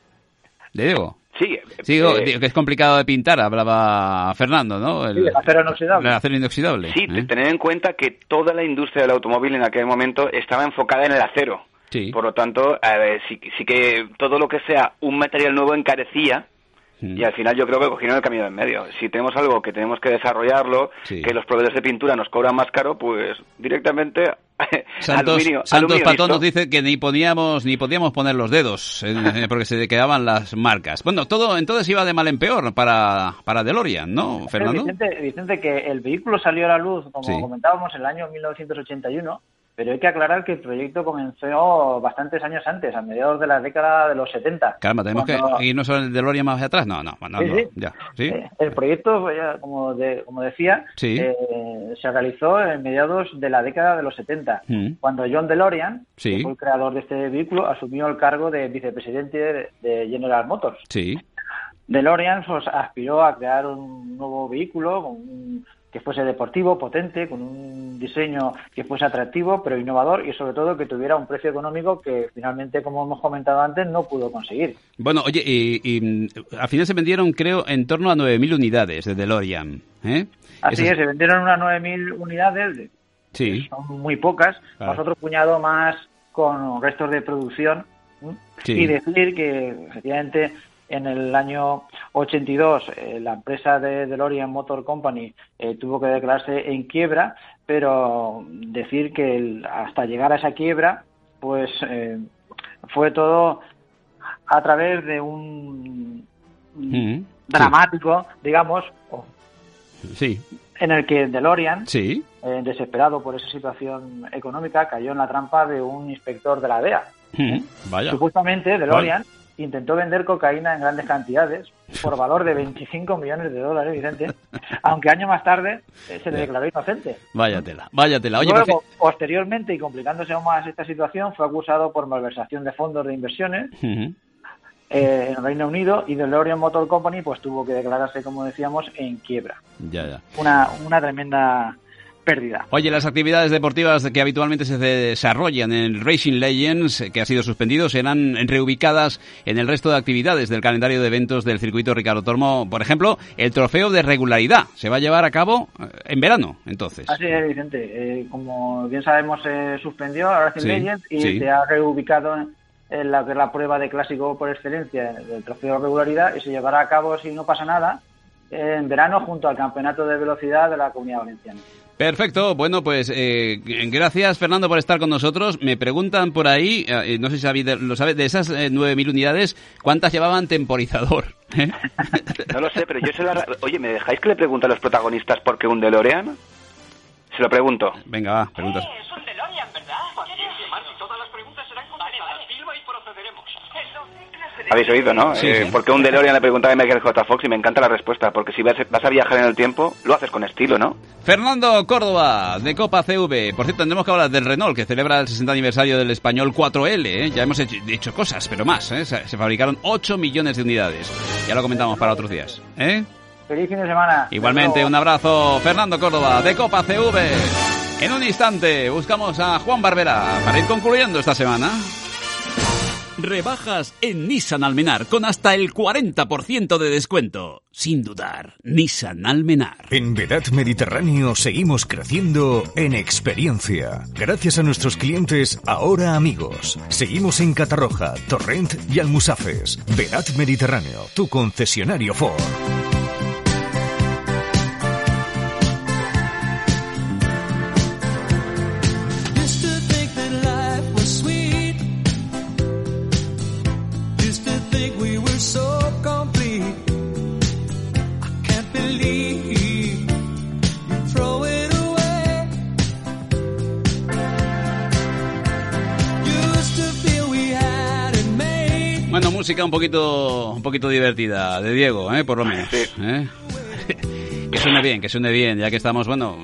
Diego. Sí, sí eh, que es complicado de pintar, hablaba Fernando, ¿no? El, acero inoxidable. El acero inoxidable. Sí, ¿eh? tener en cuenta que toda la industria del automóvil en aquel momento estaba enfocada en el acero. Sí. Por lo tanto, sí, sí que todo lo que sea un material nuevo encarecía y al final yo creo que cogieron el camino en medio. Si tenemos algo que tenemos que desarrollarlo, que los proveedores de pintura nos cobran más caro, pues directamente Santos, aluminio, Santos Patón nos dice que ni podíamos ni podíamos poner los dedos porque se quedaban las marcas. Bueno, todo entonces iba de mal en peor para, para DeLorean, ¿no, Fernando? Vicente, Vicente, que el vehículo salió a la luz, como comentábamos, en el año 1981 pero hay que aclarar que el proyecto comenzó bastantes años antes, a mediados de la década de los 70. Calma, tenemos que irnos al DeLorean más atrás. No, no, no, ya. ¿sí? Eh, el proyecto, como, como decía, eh, se realizó en mediados de la década de los 70, mm. cuando John DeLorean, que fue el creador de este vehículo, asumió el cargo de vicepresidente de General Motors. Sí. DeLorean pues, aspiró a crear un nuevo vehículo, un, que fuese deportivo, potente, con un diseño que fuese atractivo, pero innovador y sobre todo que tuviera un precio económico que finalmente, como hemos comentado antes, no pudo conseguir. Bueno, oye, y, mm, al final se vendieron, creo, en torno a 9.000 unidades de DeLorean. ¿eh? Así es, se vendieron unas 9.000 unidades, sí. son muy pocas, nosotros puñado más con restos de producción y decir que efectivamente en el año 82 eh, la empresa de DeLorean Motor Company eh, tuvo que declararse en quiebra, pero decir que hasta llegar a esa quiebra, pues eh, fue todo a través de un mm, dramático, digamos, sí. en el que DeLorean, sí. desesperado por esa situación económica, cayó en la trampa de un inspector de la DEA. Vaya. Supuestamente DeLorean intentó vender cocaína en grandes cantidades por valor de 25 millones de dólares, Vicente, aunque años más tarde eh, se le declaró inocente. Váyatela, váyatela. Oye, Luego, posteriormente, y complicándose aún más esta situación, fue acusado por malversación de fondos de inversiones eh, en el Reino Unido y DeLorean Motor Company pues tuvo que declararse, como decíamos, en quiebra. Ya, ya. Una, una tremenda pérdida. Oye, las actividades deportivas que habitualmente se desarrollan en Racing Legends, que ha sido suspendido, serán reubicadas en el resto de actividades del calendario de eventos del circuito Ricardo Tormo. Por ejemplo, el trofeo de regularidad se va a llevar a cabo eh, en verano, entonces. Así es, Vicente. Eh, como bien sabemos, se suspendió a Racing Legends y se ha reubicado en la, la prueba de clásico por excelencia del trofeo de regularidad y se llevará a cabo, si no pasa nada, en verano junto al campeonato de velocidad de la Comunidad Valenciana. Perfecto, bueno, pues eh, gracias Fernando por estar con nosotros. Me preguntan por ahí, eh, no sé si lo sabe, de esas eh, 9.000 unidades, ¿cuántas llevaban temporizador? ¿Eh? No lo sé, pero yo se la... Oye, ¿me dejáis que le pregunte a los protagonistas por qué un DeLorean? Se lo pregunto. Venga, va, preguntas. es un DeLorean, ¿verdad? Todas las preguntas serán contestadas. Filma y procederemos. Habéis oído, ¿no? Sí, eh, sí. ¿Por qué un DeLorean le preguntaba a Michael J. Fox? Y me encanta la respuesta, porque si vas, a viajar en el tiempo, lo haces con estilo, ¿no? Fernando Córdoba, de Copa CV. Por cierto, tendremos que hablar del Renault, que celebra el 60 aniversario del español 4L. ¿eh? Ya hemos hecho, hecho cosas, pero más. ¿eh? Se, se fabricaron 8 millones de unidades. Ya lo comentamos para otros días. ¿eh? Feliz fin de semana. Igualmente, un abrazo. Fernando Córdoba, de Copa CV. En un instante, buscamos a Juan Barbera para ir concluyendo esta semana. Rebajas en Nissan Almenar con hasta el 40% de descuento. Sin dudar, Nissan Almenar. En Vedat Mediterráneo seguimos creciendo en experiencia. Gracias a nuestros clientes, ahora amigos. Seguimos en Catarroja, Torrent y Almusafes. Vedat Mediterráneo, tu concesionario Ford. Música un poquito, un poquito divertida de Diego, ¿eh? por lo menos. ¿eh? Que suene bien, que suene bien, ya que estamos, bueno,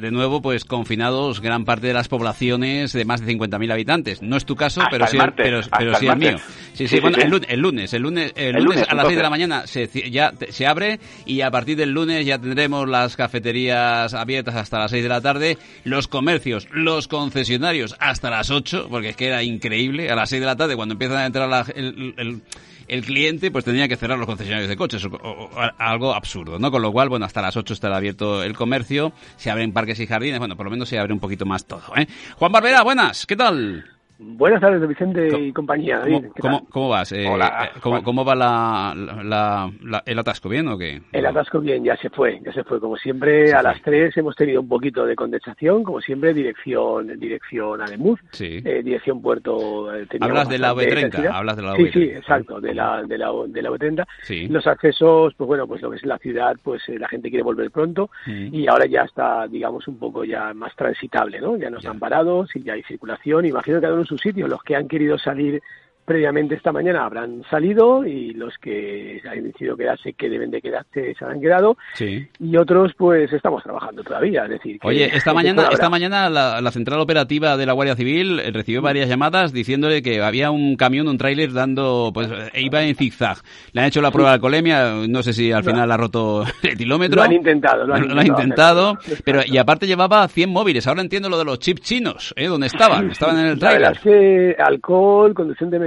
de nuevo, pues confinados gran parte de las poblaciones de más de 50.000 habitantes. No es tu caso, Hasta pero el sí, martes, pero, pero el sí el mío. Sí, Sí, bueno. El, lunes, el lunes, el lunes, el lunes lunes, a las 6 de la mañana se, ya se abre y a partir del lunes ya tendremos las cafeterías abiertas hasta las 6 de la tarde, los comercios, los concesionarios hasta las 8, porque es que era increíble, a las 6 de la tarde cuando empiezan a entrar la- el, el- el cliente, pues tenía que cerrar los concesionarios de coches, o algo absurdo, ¿no? Con lo cual, bueno, hasta las 8 estará abierto el comercio, se abren parques y jardines, bueno, por lo menos se abre un poquito más todo, ¿eh? Juan Barbera, buenas, ¿qué tal? Buenas tardes, Vicente y compañía. ¿Cómo, David, ¿qué cómo- cómo vas? Eh, Hola, eh, ¿cómo, cómo va la, la- la- el atasco? ¿Bien o qué? El atasco bien, ya se fue, ya se fue. Como siempre, a las 3 hemos tenido un poquito de condensación, como siempre, dirección dirección a Nemur, Sí. eh, dirección Puerto. eh, Hablas de la bastante V30, intensidad. hablas de la Sí, V30. sí, exacto, de la, de la, de la V30. Sí. Los accesos, pues bueno, pues lo que es la ciudad, pues eh, la gente quiere volver pronto Mm. y ahora ya está, digamos, un poco ya más transitable, ¿no? Ya no están parados y ya hay circulación. Imagino que en sitio. Los que han querido salir previamente esta mañana habrán salido y los que han decidido quedarse que deben de quedarse se han quedado. Y otros pues estamos trabajando todavía es decir oye esta mañana esta mañana la, central operativa de la Guardia Civil recibió varias llamadas diciéndole que había un camión un tráiler dando pues iba en zigzag. Le han hecho la prueba de alcoholemia no sé si al final ha roto el kilómetro lo han intentado lo han intentado, pero y aparte llevaba 100 móviles. Ahora entiendo lo de los chips chinos ¿eh? ¿dónde estaban? estaban en el tráiler. es que alcohol conducción de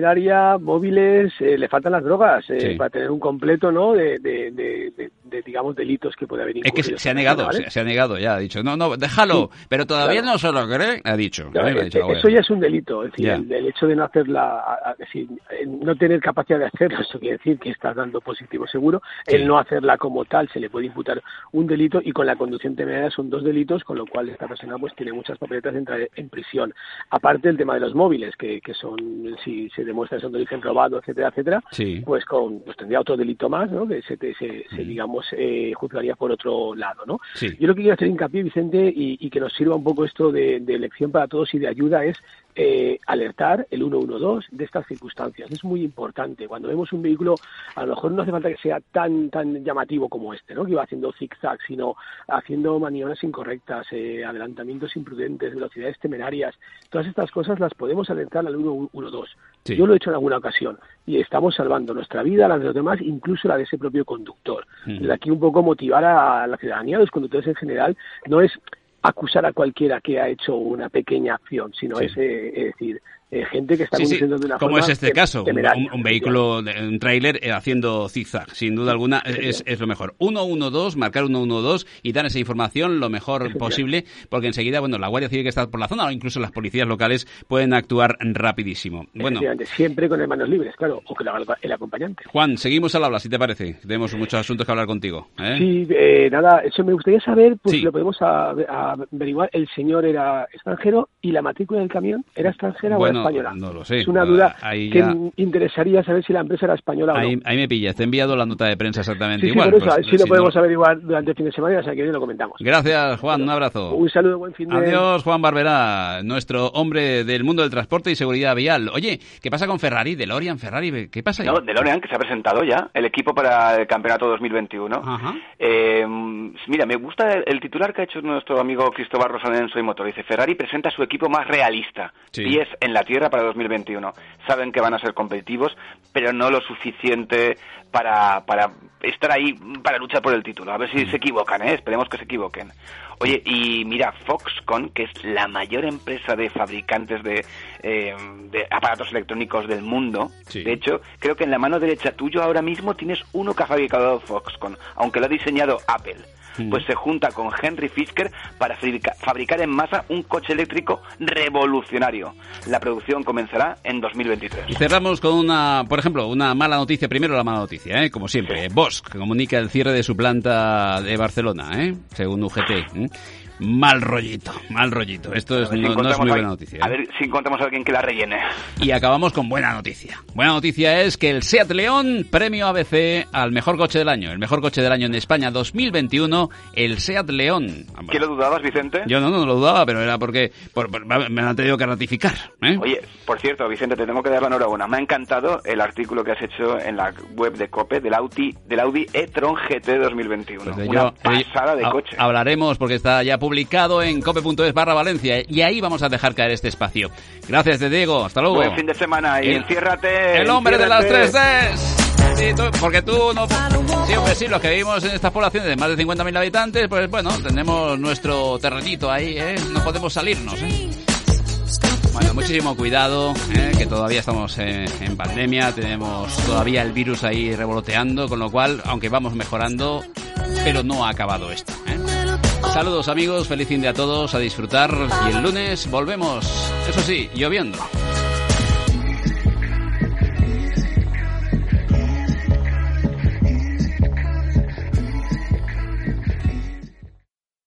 móviles, eh, le faltan las drogas eh, para tener un completo, ¿no? De, digamos, delitos que puede haber Es que se, ha negado, se, ha negado ya, ha dicho, no, no, déjalo, pero todavía no se lo cree, ha dicho. Eh, eso ya es un delito, es decir, el, hecho de no hacerla, decir, no tener capacidad de hacerlo, eso quiere decir que estás dando positivo seguro, el no hacerla como tal se le puede imputar un delito y con la conducción temeraria son dos delitos, con lo cual esta persona pues tiene muchas papeletas de entrar en prisión. Aparte el tema de los móviles, que, que son, si se demuestra son de origen robado, etcétera, etcétera, pues con pues tendría otro delito más, ¿no? Que se, se, digamos eh, juzgaría por otro lado, ¿no? Yo lo que quiero hacer hincapié, Vicente, y, que nos sirva un poco esto de, de lección para todos y de ayuda es eh, alertar el 112 de estas circunstancias. Es muy importante. Cuando vemos un vehículo, a lo mejor no hace falta que sea tan tan llamativo como este, ¿no? que iba haciendo zigzag, sino haciendo maniobras incorrectas, eh, adelantamientos imprudentes, velocidades temerarias. Todas estas cosas las podemos alertar al 112. Yo lo he hecho en alguna ocasión y estamos salvando nuestra vida, la de los demás, incluso la de ese propio conductor. Desde aquí un poco motivar a la ciudadanía, a los conductores en general, no es acusar a cualquiera que ha hecho una pequeña acción, sino es, eh, es decir, eh, gente que está conduciendo de una como es este caso, un, vehículo, un tráiler eh, haciendo zigzag, sin duda alguna es, es, lo mejor. 112, marcar 112 y dar esa información lo mejor posible, porque enseguida, bueno, la Guardia Civil que está por la zona o incluso las policías locales pueden actuar rapidísimo. Bueno, siempre con manos libres, claro, o con el acompañante. Juan, seguimos al habla, si te parece. Tenemos muchos asuntos que hablar contigo. ¿eh? Sí, nada, eso me gustaría saber, pues lo podemos averiguar. El señor era extranjero y la matrícula del camión era extranjera española. No lo sé. Es una duda que interesaría saber si la empresa era española o no. Ahí me pillas, te he enviado la nota de prensa exactamente sí, igual. Sí, por eso, pues, si lo podemos averiguar durante el fin de semana, o sea que hoy lo comentamos. Gracias, Juan, un abrazo. Un saludo, buen fin de Adiós, Juan Barberá, nuestro hombre del mundo del transporte y seguridad vial. Oye, ¿qué pasa con Ferrari, DeLorean, Ferrari? ¿Qué pasa ahí? No, DeLorean, que se ha presentado ya, el equipo para el campeonato 2021. Eh, mira, me gusta el, titular que ha hecho nuestro amigo Cristóbal Rosanenso Soy Motor. Dice, Ferrari presenta su equipo más realista, pies en la tierra para 2021. Saben que van a ser competitivos, pero no lo suficiente para, para estar ahí, para luchar por el título. A ver si se equivocan, ¿eh? Esperemos que se equivoquen. Oye, y mira, Foxconn, que es la mayor empresa de fabricantes de, eh, de aparatos electrónicos del mundo, de hecho, creo que en la mano derecha tuyo ahora mismo tienes uno que ha fabricado Foxconn, aunque lo ha diseñado Apple. Mm. pues se junta con Henry Fisker para fabricar en masa un coche eléctrico revolucionario. La producción comenzará en 2023. Y cerramos con una, por ejemplo, una mala noticia. Primero la mala noticia, ¿eh? como siempre. Bosch comunica el cierre de su planta de Barcelona, ¿eh? según UGT. ¿eh? Mal rollito, mal rollito. Esto es, no, es muy buena noticia. A ¿eh? ver si encontramos a alguien que la rellene. Y acabamos con buena noticia. Buena noticia es que el Seat León, premio ABC al mejor coche del año. El mejor coche del año en España 2021, el Seat León. ¿Qué lo dudabas, Vicente? Yo no, no lo dudaba, pero era porque me han tenido que ratificar. ¿eh? Oye, por cierto, Vicente, te tengo que dar la enhorabuena. Me ha encantado el artículo que has hecho en la web de COPE del Audi, del Audi e-tron GT 2021. Pues Una pasada de coche. Hablaremos porque está ya publicado en cope.es barra Valencia y ahí vamos a dejar caer este espacio. Gracias de Diego, hasta luego. Buen fin de semana y enciérrate. El hombre de las tres Ds. porque tú no... Siempre sí, los que vivimos en estas poblaciones de más de 50.000 habitantes, pues bueno, tenemos nuestro terrenito ahí, ¿eh? No podemos salirnos, ¿eh? Bueno, muchísimo cuidado, ¿eh? que todavía estamos en pandemia, tenemos todavía el virus ahí revoloteando, con lo cual, aunque vamos mejorando, pero no ha acabado esto. ¿eh? Saludos amigos, feliz fin de a todos, a disfrutar. Y el lunes volvemos, eso sí, lloviendo.